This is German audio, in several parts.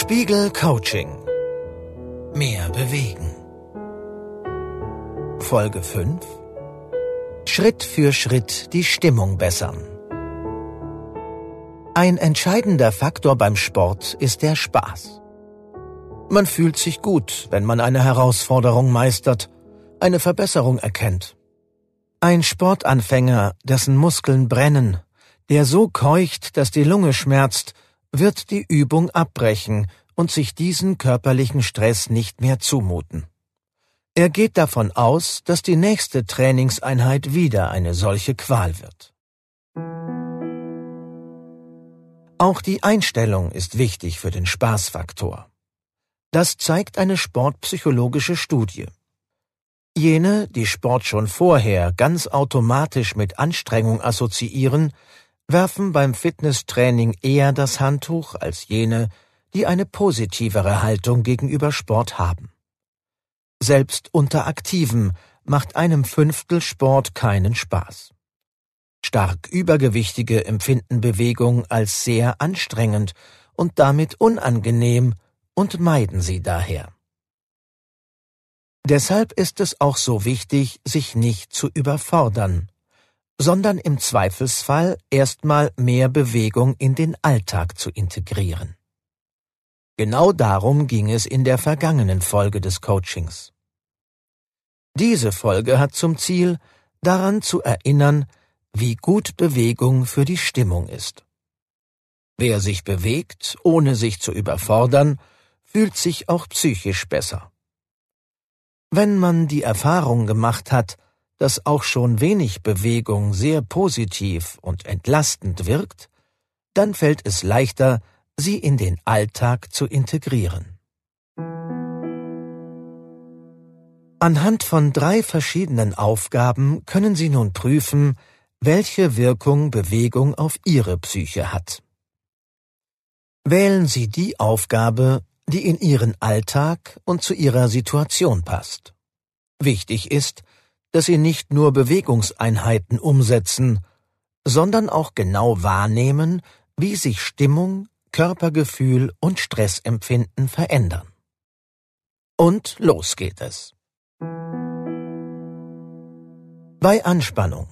Spiegel Coaching. Mehr bewegen. Folge 5. Schritt für Schritt die Stimmung bessern. Ein entscheidender Faktor beim Sport ist der Spaß. Man fühlt sich gut, wenn man eine Herausforderung meistert, eine Verbesserung erkennt. Ein Sportanfänger, dessen Muskeln brennen, der so keucht, dass die Lunge schmerzt, wird die Übung abbrechen und sich diesen körperlichen Stress nicht mehr zumuten. Er geht davon aus, dass die nächste Trainingseinheit wieder eine solche Qual wird. Auch die Einstellung ist wichtig für den Spaßfaktor. Das zeigt eine sportpsychologische Studie. Jene, die Sport schon vorher ganz automatisch mit Anstrengung assoziieren, werfen beim Fitnesstraining eher das Handtuch als jene, die eine positivere Haltung gegenüber Sport haben. Selbst unter Aktiven macht einem Fünftel Sport keinen Spaß. Stark Übergewichtige empfinden Bewegung als sehr anstrengend und damit unangenehm und meiden sie daher. Deshalb ist es auch so wichtig, sich nicht zu überfordern, sondern im Zweifelsfall erstmal mehr Bewegung in den Alltag zu integrieren. Genau darum ging es in der vergangenen Folge des Coachings. Diese Folge hat zum Ziel, daran zu erinnern, wie gut Bewegung für die Stimmung ist. Wer sich bewegt, ohne sich zu überfordern, fühlt sich auch psychisch besser. Wenn man die Erfahrung gemacht hat, dass auch schon wenig Bewegung sehr positiv und entlastend wirkt, dann fällt es leichter, sie in den Alltag zu integrieren. Anhand von drei verschiedenen Aufgaben können Sie nun prüfen, welche Wirkung Bewegung auf Ihre Psyche hat. Wählen Sie die Aufgabe, die in Ihren Alltag und zu Ihrer Situation passt. Wichtig ist, dass Sie nicht nur Bewegungseinheiten umsetzen, sondern auch genau wahrnehmen, wie sich Stimmung, Körpergefühl und Stressempfinden verändern. Und los geht es. Bei Anspannung.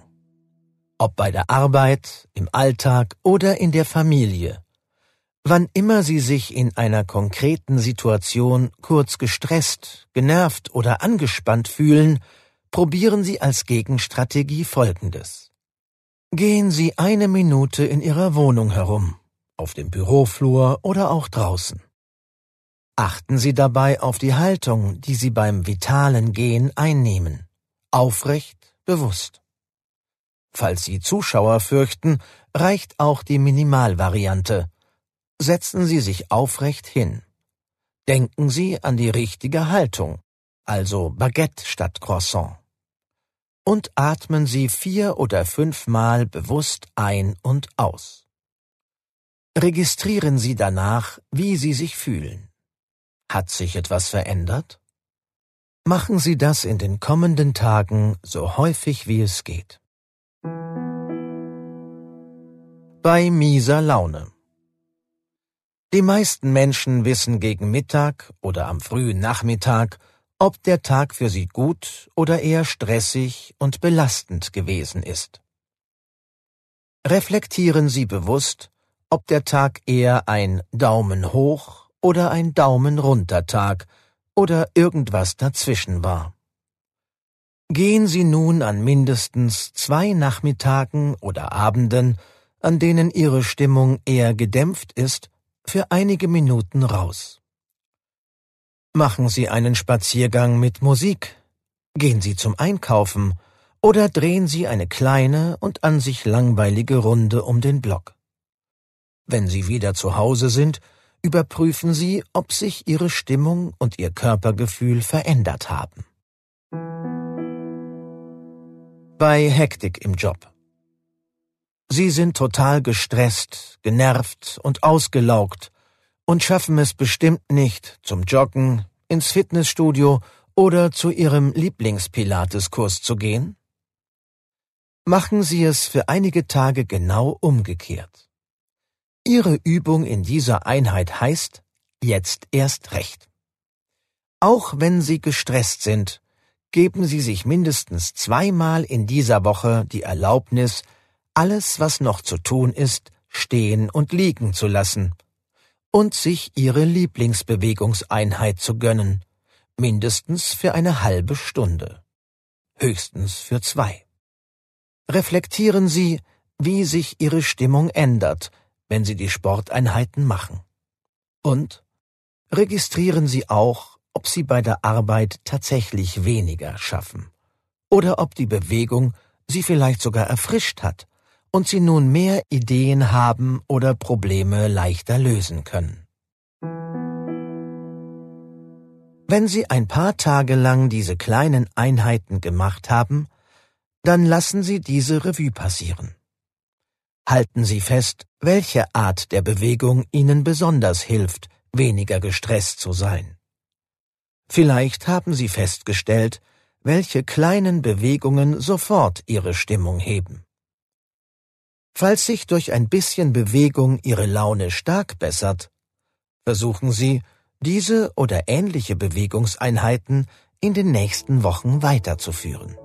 Ob bei der Arbeit, im Alltag oder in der Familie. Wann immer Sie sich in einer konkreten Situation kurz gestresst, genervt oder angespannt fühlen, probieren Sie als Gegenstrategie Folgendes. Gehen Sie eine Minute in Ihrer Wohnung herum, auf dem Büroflur oder auch draußen. Achten Sie dabei auf die Haltung, die Sie beim vitalen Gehen einnehmen. Aufrecht, bewusst. Falls Sie Zuschauer fürchten, reicht auch die Minimalvariante. Setzen Sie sich aufrecht hin. Denken Sie an die richtige Haltung, also Baguette statt Croissant. Und atmen Sie vier oder fünfmal bewusst ein und aus. Registrieren Sie danach, wie Sie sich fühlen. Hat sich etwas verändert? Machen Sie das in den kommenden Tagen so häufig wie es geht. Bei mieser Laune. Die meisten Menschen wissen gegen Mittag oder am frühen Nachmittag, ob der Tag für sie gut oder eher stressig und belastend gewesen ist. Reflektieren Sie bewusst, ob der Tag eher ein Daumen hoch oder ein Daumen runter Tag oder irgendwas dazwischen war. Gehen Sie nun an mindestens zwei Nachmittagen oder Abenden, an denen Ihre Stimmung eher gedämpft ist, für einige Minuten raus. Machen Sie einen Spaziergang mit Musik, gehen Sie zum Einkaufen oder drehen Sie eine kleine und an sich langweilige Runde um den Block. Wenn Sie wieder zu Hause sind, überprüfen Sie, ob sich Ihre Stimmung und Ihr Körpergefühl verändert haben. Bei Hektik im Job. Sie sind total gestresst, genervt und ausgelaugt und schaffen es bestimmt nicht zum Joggen, ins Fitnessstudio oder zu Ihrem Lieblingspilateskurs zu gehen? Machen Sie es für einige Tage genau umgekehrt. Ihre Übung in dieser Einheit heißt jetzt erst recht. Auch wenn Sie gestresst sind, geben Sie sich mindestens zweimal in dieser Woche die Erlaubnis, alles, was noch zu tun ist, stehen und liegen zu lassen und sich Ihre Lieblingsbewegungseinheit zu gönnen, mindestens für eine halbe Stunde, höchstens für zwei. Reflektieren Sie, wie sich Ihre Stimmung ändert, wenn Sie die Sporteinheiten machen. Und registrieren Sie auch, ob Sie bei der Arbeit tatsächlich weniger schaffen oder ob die Bewegung Sie vielleicht sogar erfrischt hat und Sie nun mehr Ideen haben oder Probleme leichter lösen können. Wenn Sie ein paar Tage lang diese kleinen Einheiten gemacht haben, dann lassen Sie diese Revue passieren. Halten Sie fest, welche Art der Bewegung Ihnen besonders hilft, weniger gestresst zu sein. Vielleicht haben Sie festgestellt, welche kleinen Bewegungen sofort Ihre Stimmung heben. Falls sich durch ein bisschen Bewegung Ihre Laune stark bessert, versuchen Sie, diese oder ähnliche Bewegungseinheiten in den nächsten Wochen weiterzuführen.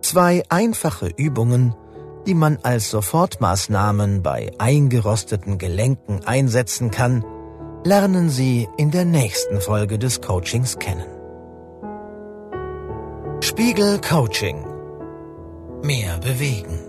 Zwei einfache Übungen, die man als Sofortmaßnahmen bei eingerosteten Gelenken einsetzen kann, lernen Sie in der nächsten Folge des Coachings kennen. Spiegel Coaching Mehr bewegen.